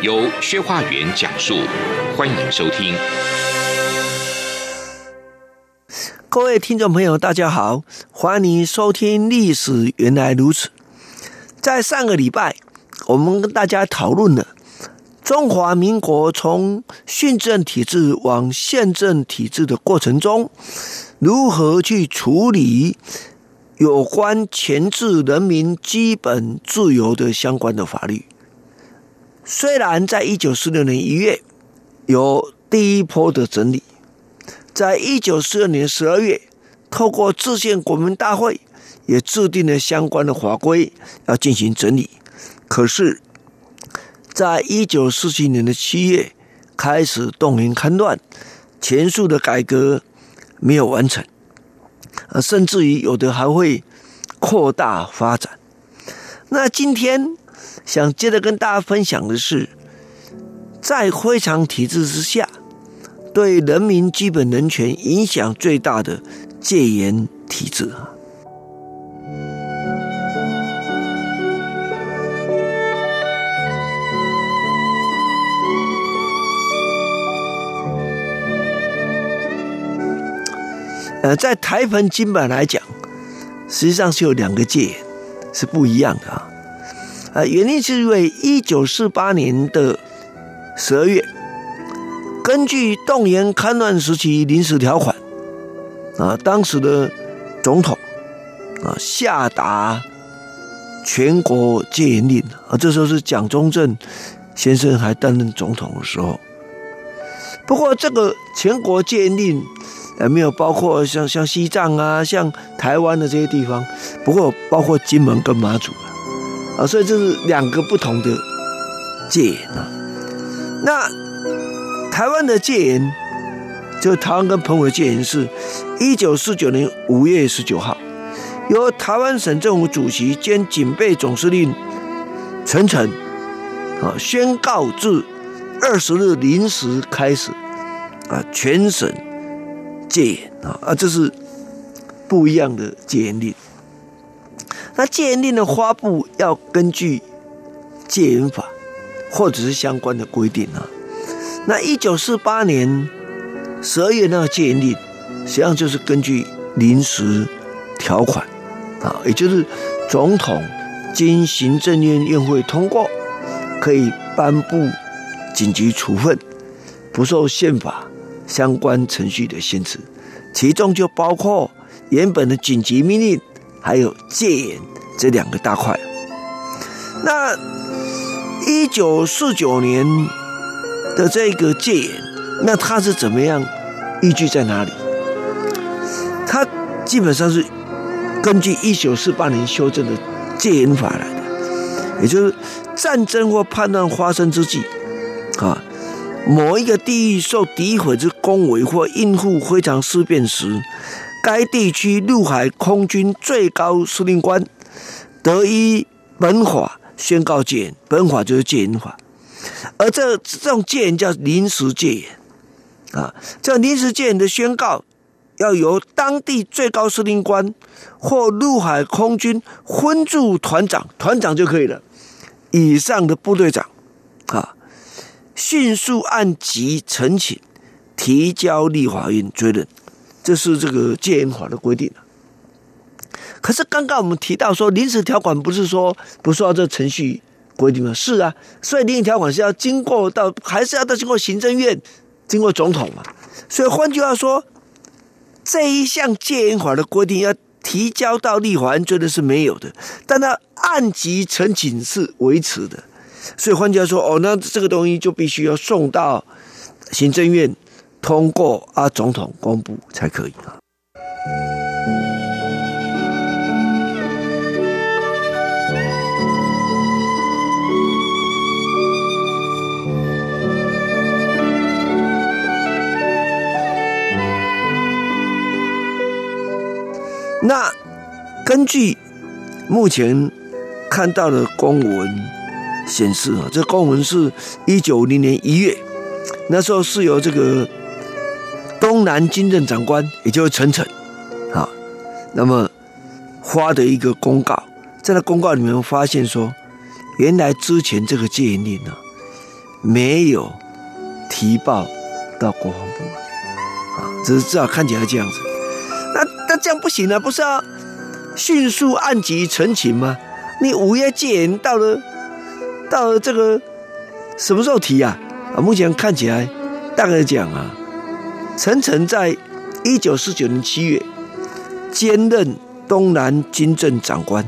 由薛化元讲述，欢迎收听。各位听众朋友，大家好，欢迎收听《历史原来如此》。在上个礼拜，我们跟大家讨论了中华民国从训政体制往宪政体制的过程中，如何去处理有关钳制人民基本自由的相关的法律。虽然在一九四六年一月有第一波的整理，在一九四二年十二月，透过制宪国民大会也制定了相关的法规，要进行整理。可是，在一九四七年的七月开始动员戡乱，前述的改革没有完成，啊，甚至于有的还会扩大发展。那今天想接着跟大家分享的是，在非常体制之下，对人民基本人权影响最大的戒严体制。呃，在台澎金马来讲，实际上是有两个戒严，是不一样的啊。呃，原因是因为一九四八年的十二月，根据动员戡乱时期临时条款，啊，当时的总统啊下达全国戒严令啊，这时候是蒋中正先生还担任总统的时候。不过，这个全国戒严令。呃，没有包括像像西藏啊，像台湾的这些地方，不过包括金门跟马祖啊，啊所以这是两个不同的戒严啊。那台湾的戒严，就台湾跟澎湖的戒严是，一九四九年五月十九号，由台湾省政府主席兼警备总司令陈诚啊宣告自二十日零时开始啊，全省。戒严啊啊，这是不一样的戒严令。那戒严令的发布要根据戒严法或者是相关的规定啊。那一九四八年十二月那个戒严令，实际上就是根据临时条款啊，也就是总统经行政院院会通过，可以颁布紧急处分，不受宪法。相关程序的限制，其中就包括原本的紧急命令，还有戒严这两个大块。那一九四九年的这个戒严，那它是怎么样？依据在哪里？它基本上是根据一九四八年修正的戒严法来的，也就是战争或叛乱发生之际，啊。某一个地域受诋毁之攻围或应付非常事变时，该地区陆海空军最高司令官德伊本法宣告戒严，本法就是戒严法，而这这种戒严叫临时戒严啊。这临时戒严的宣告要由当地最高司令官或陆海空军分驻团长，团长就可以了，以上的部队长啊。迅速按级呈请提交立法院追认，这是这个戒严法的规定。可是刚刚我们提到说，临时条款不是说不受到这程序规定吗？是啊，所以临时条款是要经过到，还是要到经过行政院，经过总统嘛。所以换句话说，这一项戒严法的规定要提交到立法院追认是没有的，但他按级陈请是维持的。所以换句话说，哦，那这个东西就必须要送到行政院通过啊总统公布才可以啊。那根据目前看到的公文显示啊，这公文是一九零年一月，那时候是由这个东南军政长官，也就是陈诚啊，那么发的一个公告，在那公告里面发现说，原来之前这个戒严令呢，没有提报到国防部啊，只是至少看起来这样子。那那这样不行啊，不是啊？迅速按级陈情吗？你五月戒严到了，到了这个什么时候提啊？啊，目前看起来大概讲啊，陈诚在一九四九年七月兼任东南军政长官，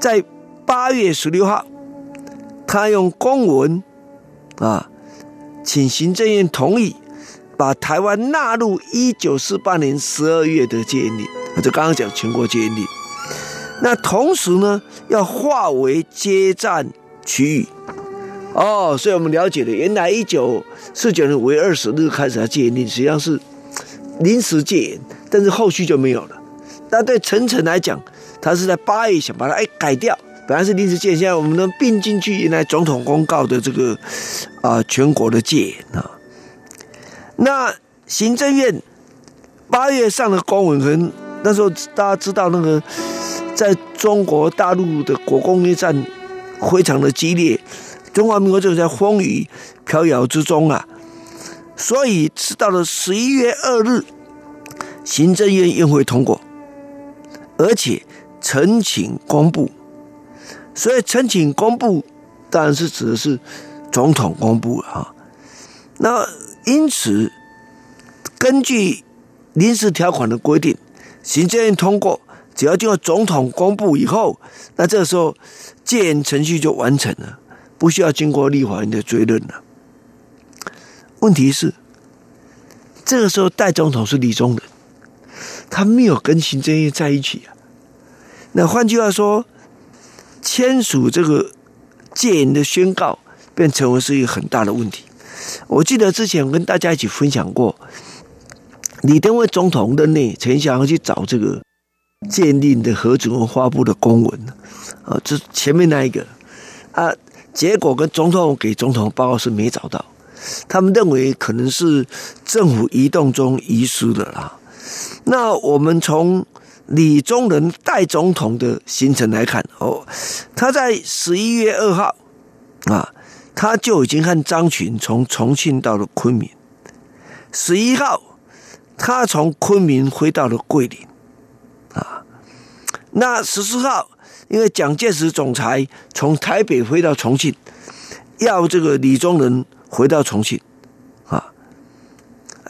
在八月十六号，他用公文啊，请行政院同意把台湾纳入一九四八年十二月的戒严令。就刚刚讲全国戒严令，那同时呢，要划为接战区域。哦，所以我们了解了，原来一九四九年五月二十日开始的戒严令，实际上是临时戒严，但是后续就没有了。那对陈诚来讲，他是在八月想把它哎改掉，本来是临时戒，现在我们能并进去原来总统公告的这个啊、全国的戒严啊。那行政院八月上的公文可能。那时候大家知道，那个在中国大陆的国共内战非常的激烈，中华民国就在风雨飘摇之中啊，所以直到了十一月二日，行政院院会通过，而且呈请公布，所以呈请公布当然是指的是总统公布了啊。那因此，根据临时条款的规定。行政院通过，只要经过总统公布以后，那这个时候戒严程序就完成了，不需要经过立法院的追认了。问题是，这个时候代总统是李宗仁，他没有跟行政院在一起啊。那换句话说，签署这个戒严的宣告，便成为是一个很大的问题。我记得之前我跟大家一起分享过。李登辉总统任内，曾想要去找这个鉴定的何主任发布的公文，啊，这前面那一个啊，结果跟总统给总统报告是没找到，他们认为可能是政府移动中遗失的啦。那我们从李宗仁代总统的行程来看，哦，他在十一月二号啊，他就已经和张群从重庆到了昆明，十一号。他从昆明回到了桂林，啊，那十四号，因为蒋介石总裁从台北回到重庆，要这个李宗仁回到重庆，啊，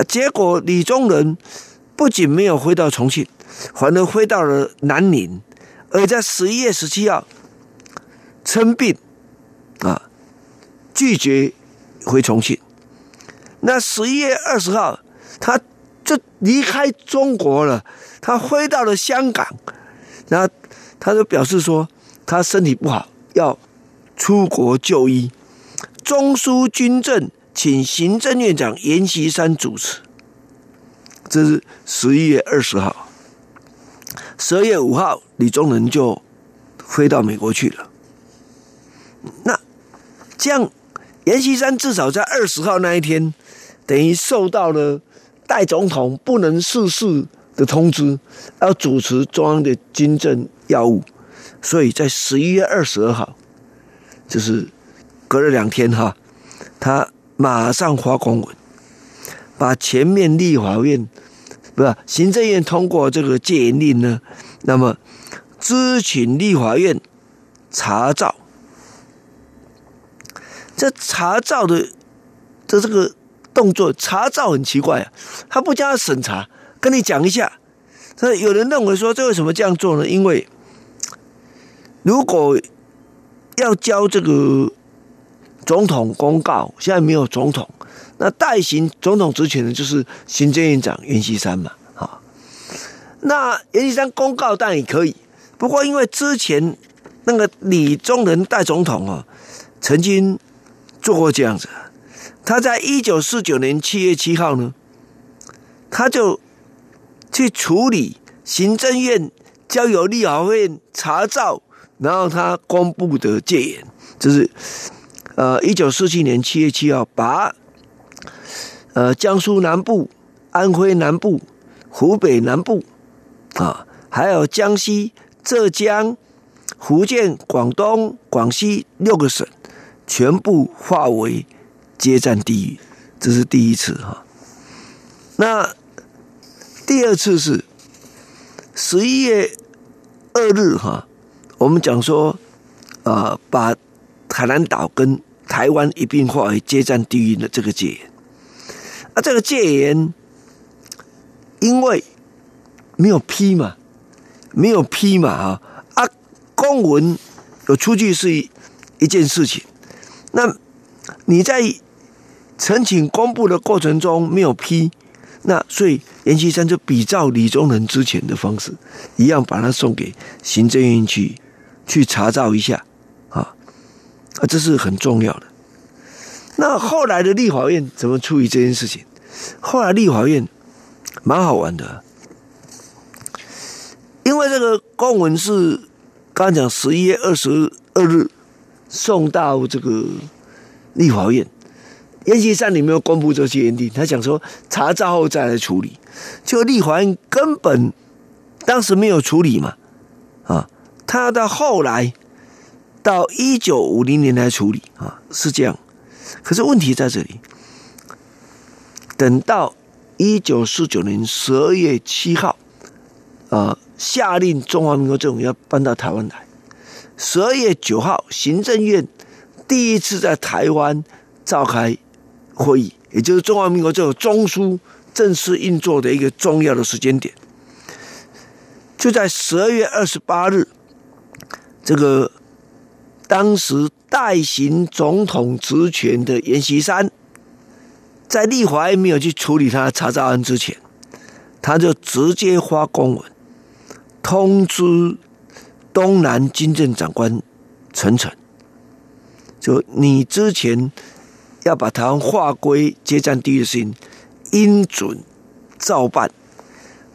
结果李宗仁不仅没有回到重庆，反而回到了南宁，而在十一月十七号称病，啊，拒绝回重庆。那十一月二十号，他。就离开中国了，他飞到了香港，然后他就表示说他身体不好，要出国就医。中枢军政请行政院长阎锡山主持，这是十一月二十号。十二月五号，李宗仁就飞到美国去了。那这样，阎锡山至少在二十号那一天，等于受到了。代总统不能逝世的通知，要主持中央的军政要务，所以在十一月二十二号，就是隔了两天哈，他马上发公文，把前面立法院不是行政院通过这个戒严令呢，那么咨请立法院查照，这查照的这这个。动作查照很奇怪啊，他不加审查，跟你讲一下。他有人认为说，这为什么这样做呢？因为如果要交这个总统公告，现在没有总统，那代行总统职权的就是行政院长阎锡山嘛。啊，那阎锡山公告当然也可以，不过因为之前那个李宗仁代总统啊，曾经做过这样子。他在一九四九年七月七号呢，他就去处理行政院交由立法院查照，然后他公布的戒严，就是呃一九四七年七月七号把呃江苏南部、安徽南部、湖北南部啊，还有江西、浙江、福建、广东、广西六个省，全部划为接战地域，这是第一次哈。那第二次是十一月二日哈，我们讲说啊，把海南岛跟台湾一并划为接战地域的这个戒严。啊，这个戒严因为没有批嘛，没有批嘛啊啊，公文有出去是一一件事情，那你在申请公布的过程中没有批。那所以阎锡山就比照李宗仁之前的方式，一样把它送给行政院去去查照一下，啊啊，这是很重要的。那后来的立法院怎么处理这件事情？后来立法院蛮好玩的，因为这个公文是刚讲十一月二十二日送到这个立法院。阎锡山里面公布这些原定，他讲说查照后再来处理，就立法院根本当时没有处理嘛，啊，他到后来到一九五零年来处理啊，是这样。可是问题在这里，等到一九四九年十二月七号，啊，下令中华民国政府要搬到台湾来，十二月九号，行政院第一次在台湾召开。会议，也就是中华民国这个中枢正式运作的一个重要的时间点，就在十二月二十八日，这个当时代行总统职权的阎锡山，在立华还没有去处理他的查照案之前，他就直接发公文通知东南军政长官陈诚，就你之前。要把台湾划归接战地域的事情，应准照办。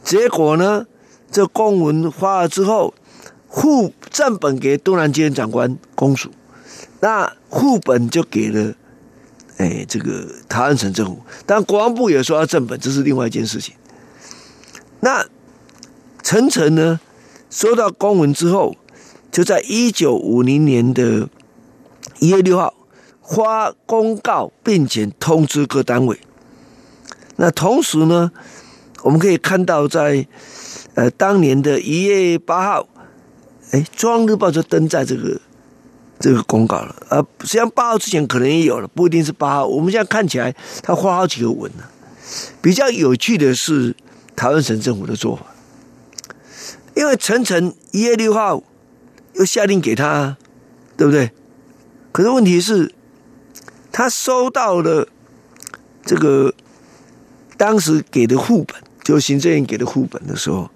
结果呢，这公文发了之后，副正本给东南军长官公署，那副本就给了，哎，这个台湾省政府。但国防部也说要正本，这是另外一件事情。那陈诚呢，收到公文之后，就在一九五零年的一月六号。发公告，并且通知各单位。那同时呢，我们可以看到在，呃当年的一月八号，哎，《中央日报》就登在这个这个公告了。呃，实际上八号之前可能也有了，不一定是八号。我们现在看起来，他发好几个文呢。比较有趣的是，台湾省政府的做法，因为陈诚一月六号又下令给他，对不对？可是问题是。他收到了这个当时给的副本，就行政院给的副本的时候，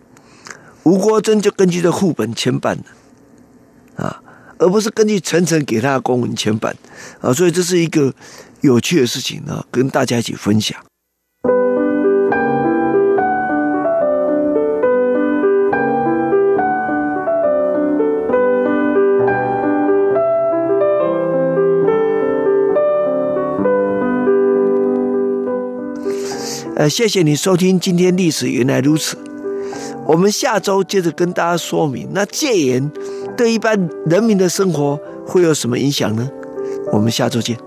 吴国珍就根据这副本签办的啊，而不是根据陈诚给他的公文签办啊，所以这是一个有趣的事情啊，跟大家一起分享。呃，谢谢你收听今天历史原来如此。我们下周接着跟大家说明，那戒严对一般人民的生活会有什么影响呢？我们下周见。